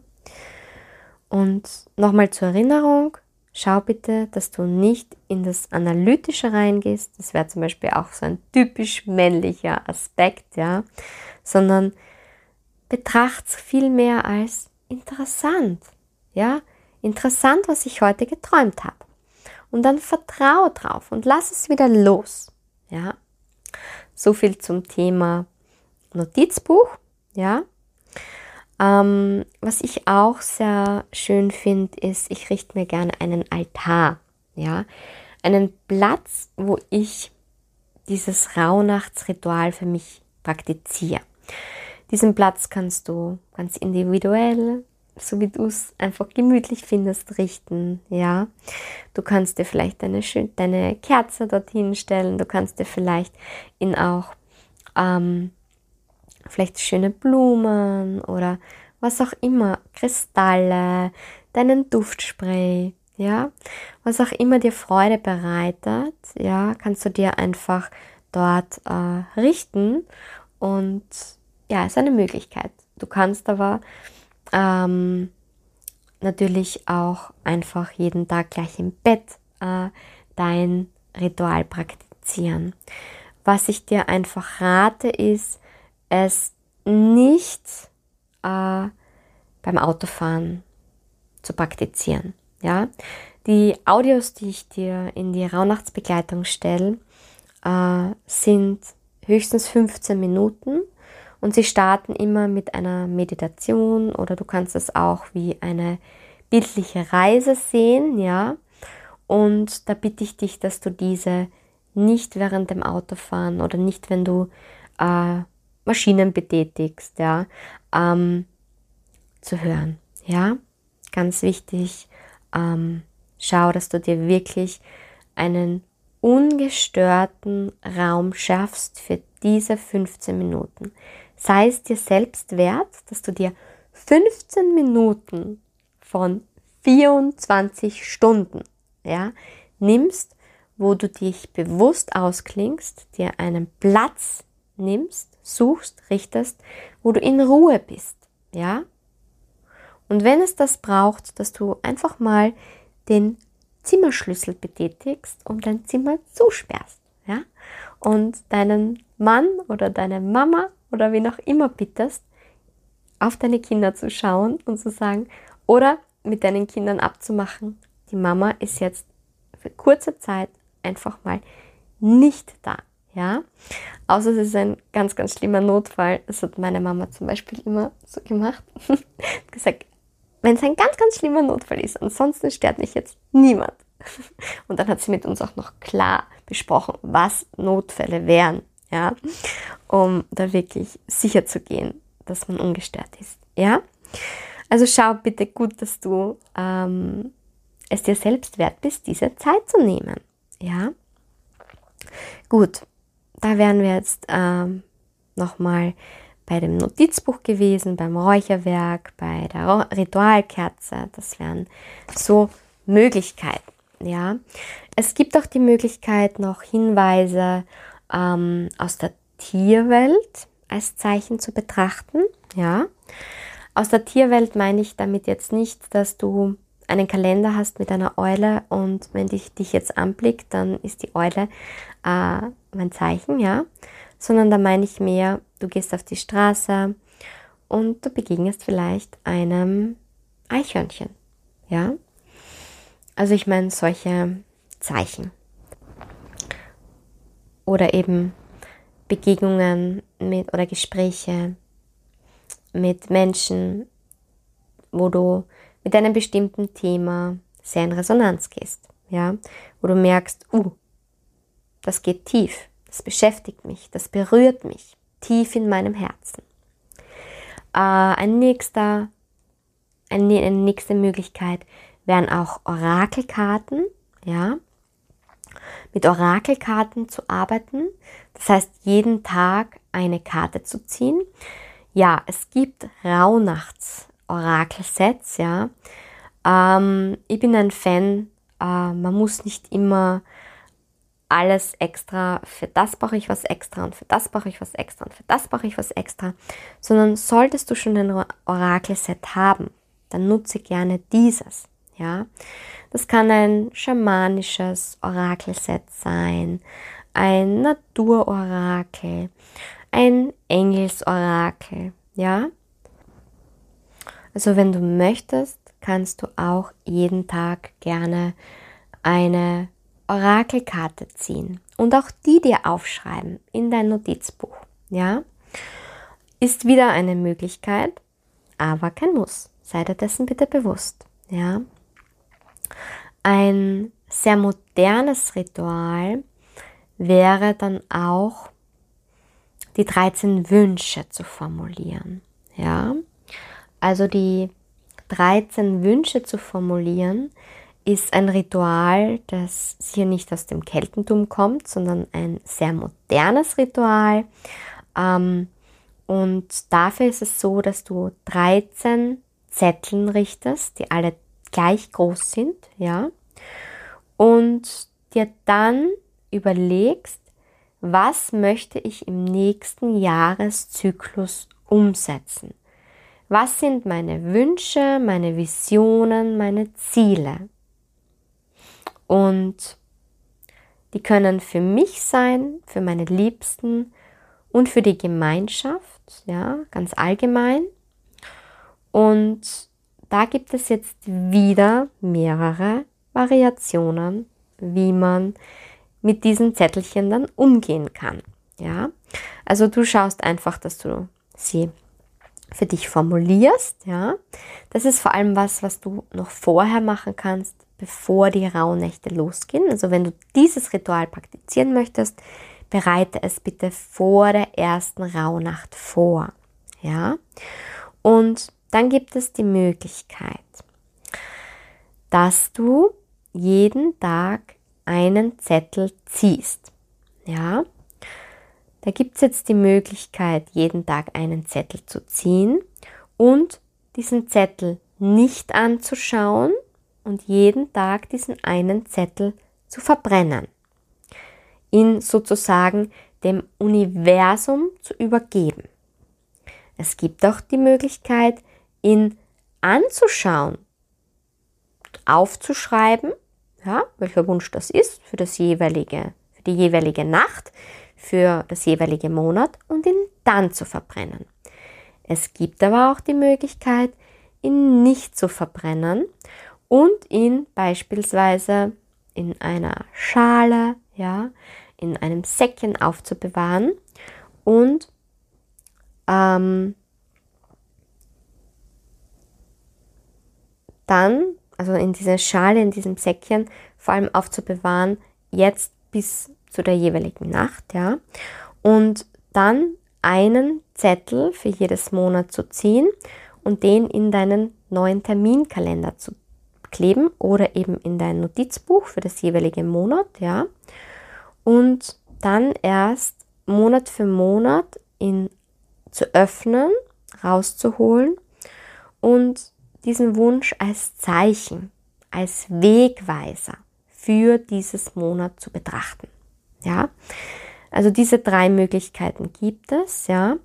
Und nochmal zur Erinnerung, schau bitte, dass du nicht in das Analytische reingehst. Das wäre zum Beispiel auch so ein typisch männlicher Aspekt, ja, sondern betracht es vielmehr als interessant, ja. Interessant, was ich heute geträumt habe. Und dann vertraue drauf und lass es wieder los. Ja. So viel zum Thema Notizbuch. Ja. Ähm, was ich auch sehr schön finde, ist, ich richte mir gerne einen Altar. Ja. Einen Platz, wo ich dieses Rauhnachtsritual für mich praktiziere. Diesen Platz kannst du ganz individuell so wie du es einfach gemütlich findest, richten. Ja, du kannst dir vielleicht deine, deine Kerze dorthin stellen. Du kannst dir vielleicht in auch ähm, vielleicht schöne Blumen oder was auch immer, Kristalle, deinen Duftspray, ja, was auch immer dir Freude bereitet, ja, kannst du dir einfach dort äh, richten und ja, ist eine Möglichkeit. Du kannst aber ähm, natürlich auch einfach jeden Tag gleich im Bett äh, dein Ritual praktizieren. Was ich dir einfach rate, ist, es nicht äh, beim Autofahren zu praktizieren. Ja? Die Audios, die ich dir in die Rauhnachtsbegleitung stelle, äh, sind höchstens 15 Minuten und sie starten immer mit einer Meditation oder du kannst es auch wie eine bildliche Reise sehen, ja. Und da bitte ich dich, dass du diese nicht während dem Autofahren oder nicht, wenn du äh, Maschinen betätigst, ja, ähm, zu hören, ja. Ganz wichtig, ähm, schau, dass du dir wirklich einen ungestörten Raum schaffst für diese 15 Minuten. Sei es dir selbst wert, dass du dir 15 Minuten von 24 Stunden ja, nimmst, wo du dich bewusst ausklingst, dir einen Platz nimmst, suchst, richtest, wo du in Ruhe bist, ja? Und wenn es das braucht, dass du einfach mal den Zimmerschlüssel betätigst und dein Zimmer zusperrst, ja? Und deinen Mann oder deine Mama oder wie auch immer bittest, auf deine Kinder zu schauen und zu sagen, oder mit deinen Kindern abzumachen, die Mama ist jetzt für kurze Zeit einfach mal nicht da. Ja, außer es ist ein ganz, ganz schlimmer Notfall. Das hat meine Mama zum Beispiel immer so gemacht. gesagt, wenn es ein ganz, ganz schlimmer Notfall ist, ansonsten stört mich jetzt niemand. Und dann hat sie mit uns auch noch klar besprochen, was Notfälle wären, ja, um da wirklich sicher zu gehen, dass man ungestört ist, ja. Also schau bitte gut, dass du ähm, es dir selbst wert bist, diese Zeit zu nehmen. Ja? Gut, da wären wir jetzt ähm, nochmal bei dem Notizbuch gewesen, beim Räucherwerk, bei der Ritualkerze. Das wären so Möglichkeiten. Ja, es gibt auch die Möglichkeit, noch Hinweise ähm, aus der Tierwelt als Zeichen zu betrachten. Ja, aus der Tierwelt meine ich damit jetzt nicht, dass du einen Kalender hast mit einer Eule und wenn dich, dich jetzt anblickt, dann ist die Eule äh, mein Zeichen, ja. Sondern da meine ich mehr, du gehst auf die Straße und du begegnest vielleicht einem Eichhörnchen, ja. Also ich meine solche Zeichen. Oder eben Begegnungen mit oder Gespräche mit Menschen, wo du mit einem bestimmten Thema sehr in Resonanz gehst, ja, wo du merkst, uh, das geht tief, das beschäftigt mich, das berührt mich tief in meinem Herzen. Äh, ein nächster, eine, eine nächste Möglichkeit wären auch Orakelkarten, ja, mit Orakelkarten zu arbeiten. Das heißt, jeden Tag eine Karte zu ziehen. Ja, es gibt Rauhnachts-Orakelsets, ja. Ähm, ich bin ein Fan, äh, man muss nicht immer alles extra, für das brauche ich was extra und für das brauche ich was extra und für das brauche ich was extra, sondern solltest du schon ein Orakelset haben, dann nutze gerne dieses, ja. Das kann ein schamanisches Orakelset sein, ein Naturorakel, ein Engelsorakel, ja? Also wenn du möchtest, kannst du auch jeden Tag gerne eine Orakelkarte ziehen und auch die dir aufschreiben in dein Notizbuch, ja? Ist wieder eine Möglichkeit, aber kein Muss. Sei dir dessen bitte bewusst, ja? Ein sehr modernes Ritual wäre dann auch die 13 Wünsche zu formulieren. Ja, also die 13 Wünsche zu formulieren ist ein Ritual, das hier nicht aus dem Keltentum kommt, sondern ein sehr modernes Ritual. Ähm, und dafür ist es so, dass du 13 Zetteln richtest, die alle gleich groß sind, ja, und dir dann überlegst, was möchte ich im nächsten Jahreszyklus umsetzen? Was sind meine Wünsche, meine Visionen, meine Ziele? Und die können für mich sein, für meine Liebsten und für die Gemeinschaft ja, ganz allgemein. Und da gibt es jetzt wieder mehrere Variationen, wie man mit diesen Zettelchen dann umgehen kann. Ja, also du schaust einfach, dass du sie für dich formulierst. Ja, das ist vor allem was, was du noch vorher machen kannst, bevor die Rauhnächte losgehen. Also wenn du dieses Ritual praktizieren möchtest, bereite es bitte vor der ersten Rauhnacht vor. Ja, und dann gibt es die Möglichkeit, dass du jeden Tag einen Zettel ziehst. Ja, da gibt es jetzt die Möglichkeit, jeden Tag einen Zettel zu ziehen und diesen Zettel nicht anzuschauen und jeden Tag diesen einen Zettel zu verbrennen. Ihn sozusagen dem Universum zu übergeben. Es gibt auch die Möglichkeit, ihn anzuschauen, aufzuschreiben ja, welcher Wunsch das ist für das jeweilige, für die jeweilige Nacht, für das jeweilige Monat und ihn dann zu verbrennen. Es gibt aber auch die Möglichkeit, ihn nicht zu verbrennen und ihn beispielsweise in einer Schale, ja, in einem Säckchen aufzubewahren und ähm, dann also in dieser Schale, in diesem Säckchen, vor allem aufzubewahren, jetzt bis zu der jeweiligen Nacht, ja. Und dann einen Zettel für jedes Monat zu ziehen und den in deinen neuen Terminkalender zu kleben oder eben in dein Notizbuch für das jeweilige Monat, ja. Und dann erst Monat für Monat in, zu öffnen, rauszuholen und diesen Wunsch als Zeichen, als Wegweiser für dieses Monat zu betrachten. Ja, also diese drei Möglichkeiten gibt es. Ja,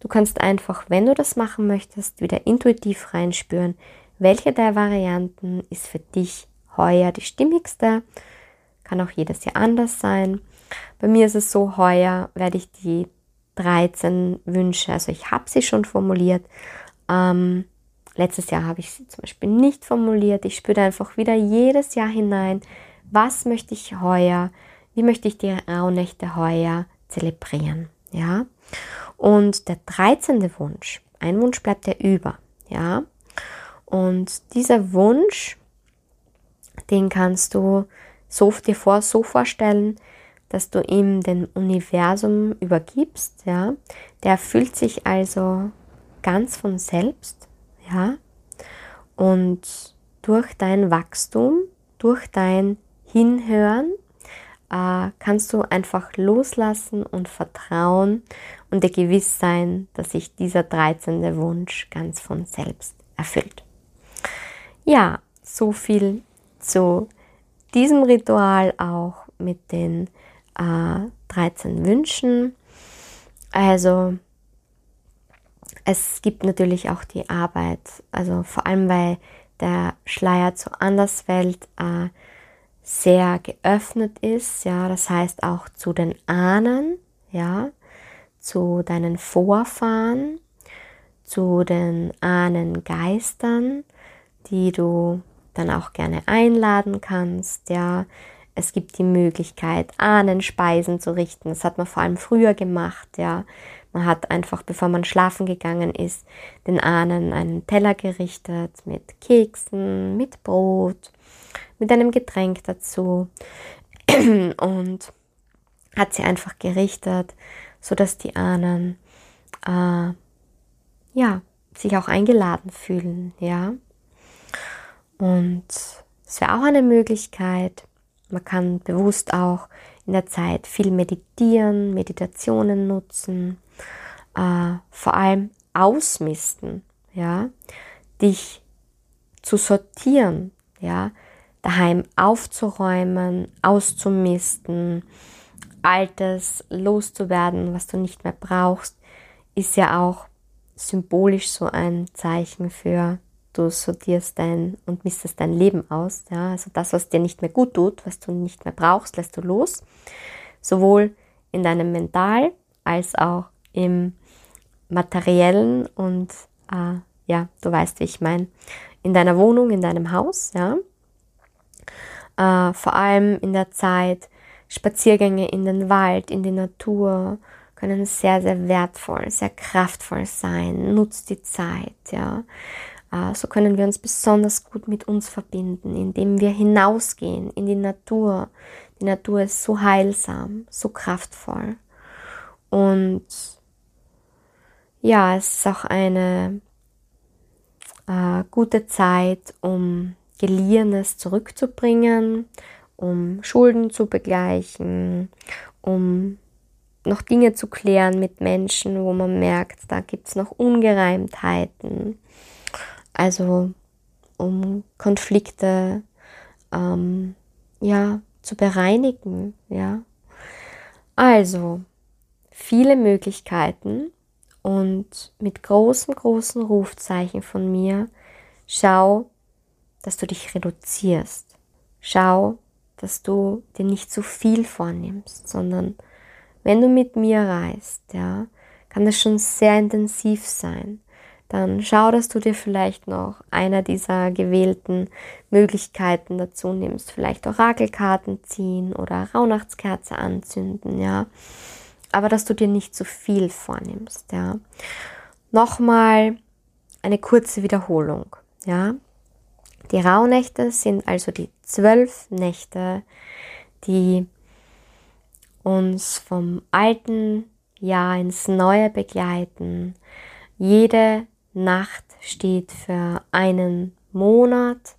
du kannst einfach, wenn du das machen möchtest, wieder intuitiv reinspüren, welche der Varianten ist für dich heuer die stimmigste. Kann auch jedes Jahr anders sein. Bei mir ist es so, heuer werde ich die 13 Wünsche, also ich habe sie schon formuliert, ähm, Letztes Jahr habe ich sie zum Beispiel nicht formuliert. Ich spüre einfach wieder jedes Jahr hinein, was möchte ich heuer, wie möchte ich die Rauhnächte heuer zelebrieren. Ja? Und der 13. Wunsch, ein Wunsch bleibt ja über. Ja? Und dieser Wunsch, den kannst du so, dir vor, so vorstellen, dass du ihm den Universum übergibst. Ja? Der erfüllt sich also ganz von selbst ja? Und durch dein Wachstum, durch dein Hinhören, äh, kannst du einfach loslassen und vertrauen und dir gewiss sein, dass sich dieser 13. Wunsch ganz von selbst erfüllt. Ja, so viel zu diesem Ritual auch mit den äh, 13 Wünschen. Also es gibt natürlich auch die Arbeit, also vor allem weil der Schleier zur Anderswelt äh, sehr geöffnet ist, ja, das heißt auch zu den Ahnen, ja, zu deinen Vorfahren, zu den Ahnengeistern, die du dann auch gerne einladen kannst, ja. Es gibt die Möglichkeit, Ahnenspeisen zu richten. Das hat man vor allem früher gemacht, ja. Man hat einfach, bevor man schlafen gegangen ist, den Ahnen einen Teller gerichtet mit Keksen, mit Brot, mit einem Getränk dazu und hat sie einfach gerichtet, sodass die Ahnen äh, ja, sich auch eingeladen fühlen, ja. Und es wäre auch eine Möglichkeit. Man kann bewusst auch in der Zeit viel meditieren, Meditationen nutzen äh, vor allem ausmisten, ja, dich zu sortieren, ja, daheim aufzuräumen, auszumisten, Altes loszuwerden, was du nicht mehr brauchst, ist ja auch symbolisch so ein Zeichen für du sortierst dein und mistest dein Leben aus. Ja? Also das, was dir nicht mehr gut tut, was du nicht mehr brauchst, lässt du los. Sowohl in deinem Mental als auch im materiellen und äh, ja, du weißt, wie ich meine, in deiner Wohnung, in deinem Haus, ja. Äh, vor allem in der Zeit Spaziergänge in den Wald, in die Natur können sehr, sehr wertvoll, sehr kraftvoll sein. Nutzt die Zeit, ja. Äh, so können wir uns besonders gut mit uns verbinden, indem wir hinausgehen in die Natur. Die Natur ist so heilsam, so kraftvoll. Und ja, es ist auch eine äh, gute Zeit, um Geliehenes zurückzubringen, um Schulden zu begleichen, um noch Dinge zu klären mit Menschen, wo man merkt, da gibt es noch Ungereimtheiten. Also um Konflikte ähm, ja, zu bereinigen. Ja. Also viele Möglichkeiten und mit großen, großen Rufzeichen von mir, schau, dass du dich reduzierst. Schau, dass du dir nicht zu viel vornimmst, sondern wenn du mit mir reist, ja, kann das schon sehr intensiv sein. Dann schau, dass du dir vielleicht noch einer dieser gewählten Möglichkeiten dazu nimmst. Vielleicht Orakelkarten ziehen oder Rauhnachtskerze anzünden, ja. Aber dass du dir nicht zu viel vornimmst, ja. Nochmal eine kurze Wiederholung, ja. Die Rauhnächte sind also die zwölf Nächte, die uns vom alten Jahr ins neue begleiten. Jede Nacht steht für einen Monat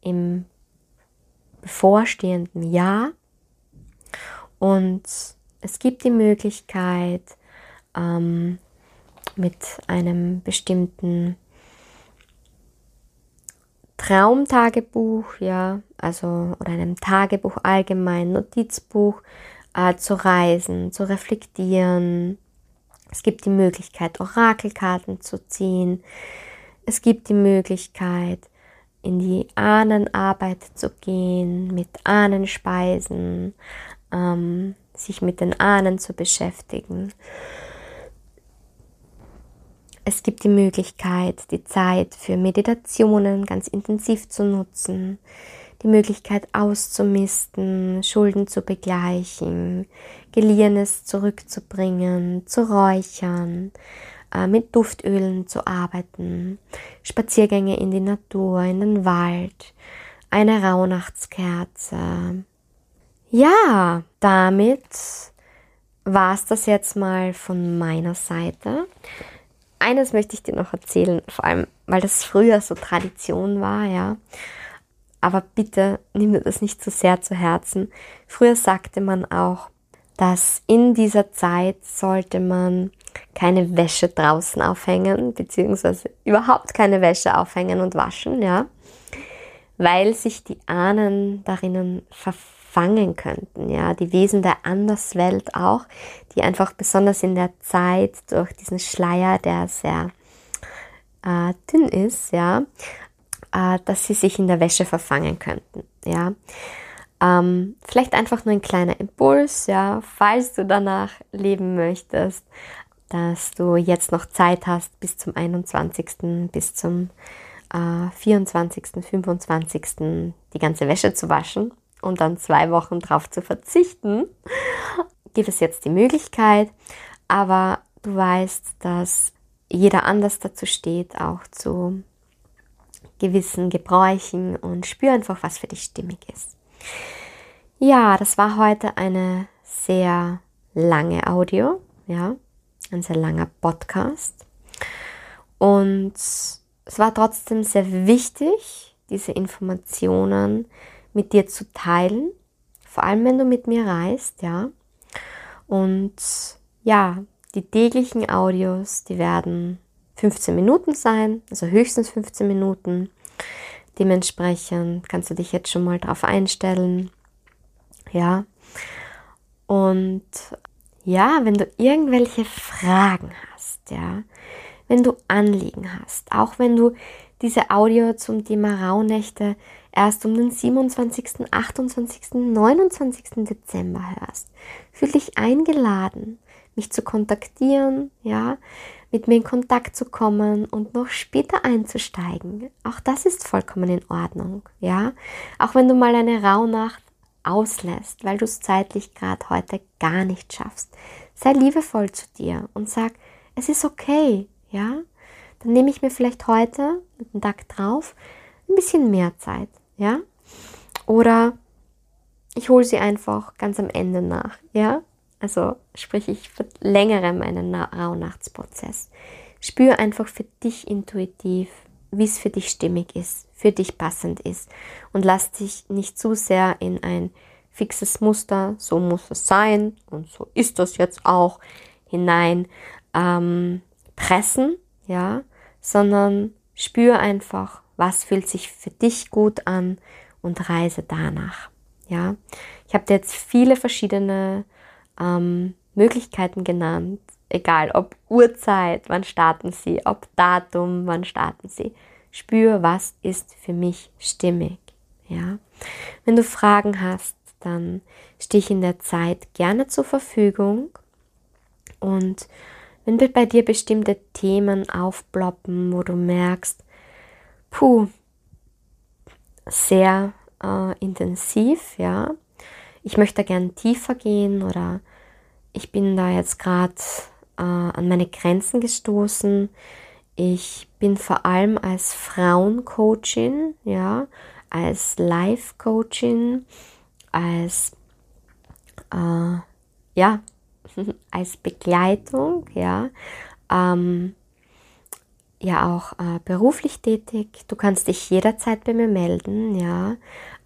im bevorstehenden Jahr und es gibt die Möglichkeit, ähm, mit einem bestimmten Traumtagebuch, ja, also oder einem Tagebuch allgemein, Notizbuch äh, zu reisen, zu reflektieren. Es gibt die Möglichkeit, Orakelkarten zu ziehen. Es gibt die Möglichkeit, in die Ahnenarbeit zu gehen, mit Ahnenspeisen, ähm, sich mit den Ahnen zu beschäftigen. Es gibt die Möglichkeit, die Zeit für Meditationen ganz intensiv zu nutzen, die Möglichkeit auszumisten, Schulden zu begleichen, Geliehenes zurückzubringen, zu räuchern, äh, mit Duftölen zu arbeiten, Spaziergänge in die Natur, in den Wald, eine Rauhnachtskerze. Ja, damit war es das jetzt mal von meiner Seite eines möchte ich dir noch erzählen, vor allem, weil das früher so Tradition war, ja. Aber bitte nimm dir das nicht zu sehr zu Herzen. Früher sagte man auch, dass in dieser Zeit sollte man keine Wäsche draußen aufhängen, beziehungsweise überhaupt keine Wäsche aufhängen und waschen, ja, weil sich die Ahnen darinnen verfangen fangen könnten, ja, die Wesen der Anderswelt auch, die einfach besonders in der Zeit durch diesen Schleier, der sehr äh, dünn ist, ja, äh, dass sie sich in der Wäsche verfangen könnten, ja. Ähm, vielleicht einfach nur ein kleiner Impuls, ja, falls du danach leben möchtest, dass du jetzt noch Zeit hast bis zum 21., bis zum äh, 24., 25. die ganze Wäsche zu waschen und dann zwei Wochen darauf zu verzichten, gibt es jetzt die Möglichkeit. Aber du weißt, dass jeder anders dazu steht, auch zu gewissen Gebräuchen und spür einfach, was für dich stimmig ist. Ja, das war heute eine sehr lange Audio, ja, ein sehr langer Podcast. Und es war trotzdem sehr wichtig, diese Informationen mit dir zu teilen, vor allem wenn du mit mir reist, ja. Und ja, die täglichen Audios, die werden 15 Minuten sein, also höchstens 15 Minuten. Dementsprechend kannst du dich jetzt schon mal drauf einstellen. Ja. Und ja, wenn du irgendwelche Fragen hast, ja, wenn du Anliegen hast, auch wenn du diese Audio zum Thema Rauhnächte erst um den 27., 28., 29. Dezember hörst. Fühl dich eingeladen, mich zu kontaktieren, ja. mit mir in Kontakt zu kommen und noch später einzusteigen. Auch das ist vollkommen in Ordnung, ja. Auch wenn du mal eine Rauhnacht auslässt, weil du es zeitlich gerade heute gar nicht schaffst. Sei liebevoll zu dir und sag, es ist okay, ja. Dann nehme ich mir vielleicht heute, den Tag drauf, ein bisschen mehr Zeit, ja. Oder ich hole sie einfach ganz am Ende nach, ja. Also sprich, ich verlängere meinen Rauhnachtsprozess. Spür einfach für dich intuitiv, wie es für dich stimmig ist, für dich passend ist und lass dich nicht zu sehr in ein fixes Muster, so muss es sein und so ist das jetzt auch hinein ähm, pressen, ja, sondern spür einfach, was fühlt sich für dich gut an und reise danach, ja. Ich habe dir jetzt viele verschiedene ähm, Möglichkeiten genannt, egal ob Uhrzeit, wann starten sie, ob Datum, wann starten sie. Spür, was ist für mich stimmig. Ja? Wenn du Fragen hast, dann stehe ich in der Zeit gerne zur Verfügung. Und wenn bei dir bestimmte Themen aufploppen, wo du merkst, puh, sehr äh, intensiv, ja, ich möchte gern tiefer gehen oder ich bin da jetzt gerade äh, an meine Grenzen gestoßen. Ich bin vor allem als Frauencoachin, ja, als Life-Coachin, als äh, ja, als Begleitung, ja, ähm, ja auch äh, beruflich tätig. Du kannst dich jederzeit bei mir melden, ja.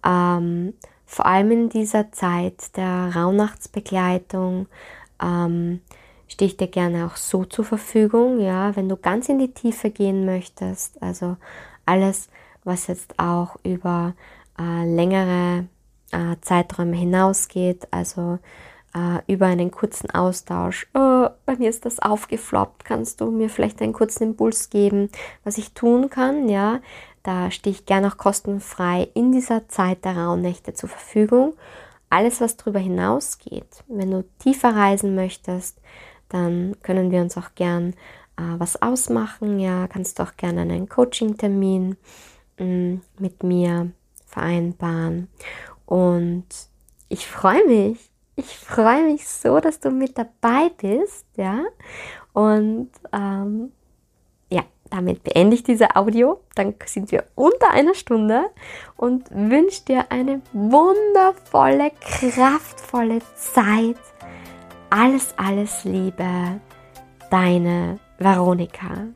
Ähm, vor allem in dieser Zeit der Rauhnachtsbegleitung ähm, stehe ich dir gerne auch so zur Verfügung, ja, wenn du ganz in die Tiefe gehen möchtest, also alles, was jetzt auch über äh, längere äh, Zeiträume hinausgeht, also äh, über einen kurzen Austausch. Oh, bei mir ist das aufgefloppt, kannst du mir vielleicht einen kurzen Impuls geben, was ich tun kann, ja, da stehe ich gerne auch kostenfrei in dieser Zeit der Rauhnächte zur Verfügung. Alles, was darüber hinausgeht, wenn du tiefer reisen möchtest, dann können wir uns auch gern äh, was ausmachen. Ja, kannst du auch gerne einen Coaching-Termin mm, mit mir vereinbaren. Und ich freue mich. Ich freue mich so, dass du mit dabei bist, ja. Und ähm, damit beende ich diese Audio. Dann sind wir unter einer Stunde und wünsche dir eine wundervolle, kraftvolle Zeit. Alles, alles Liebe, deine Veronika.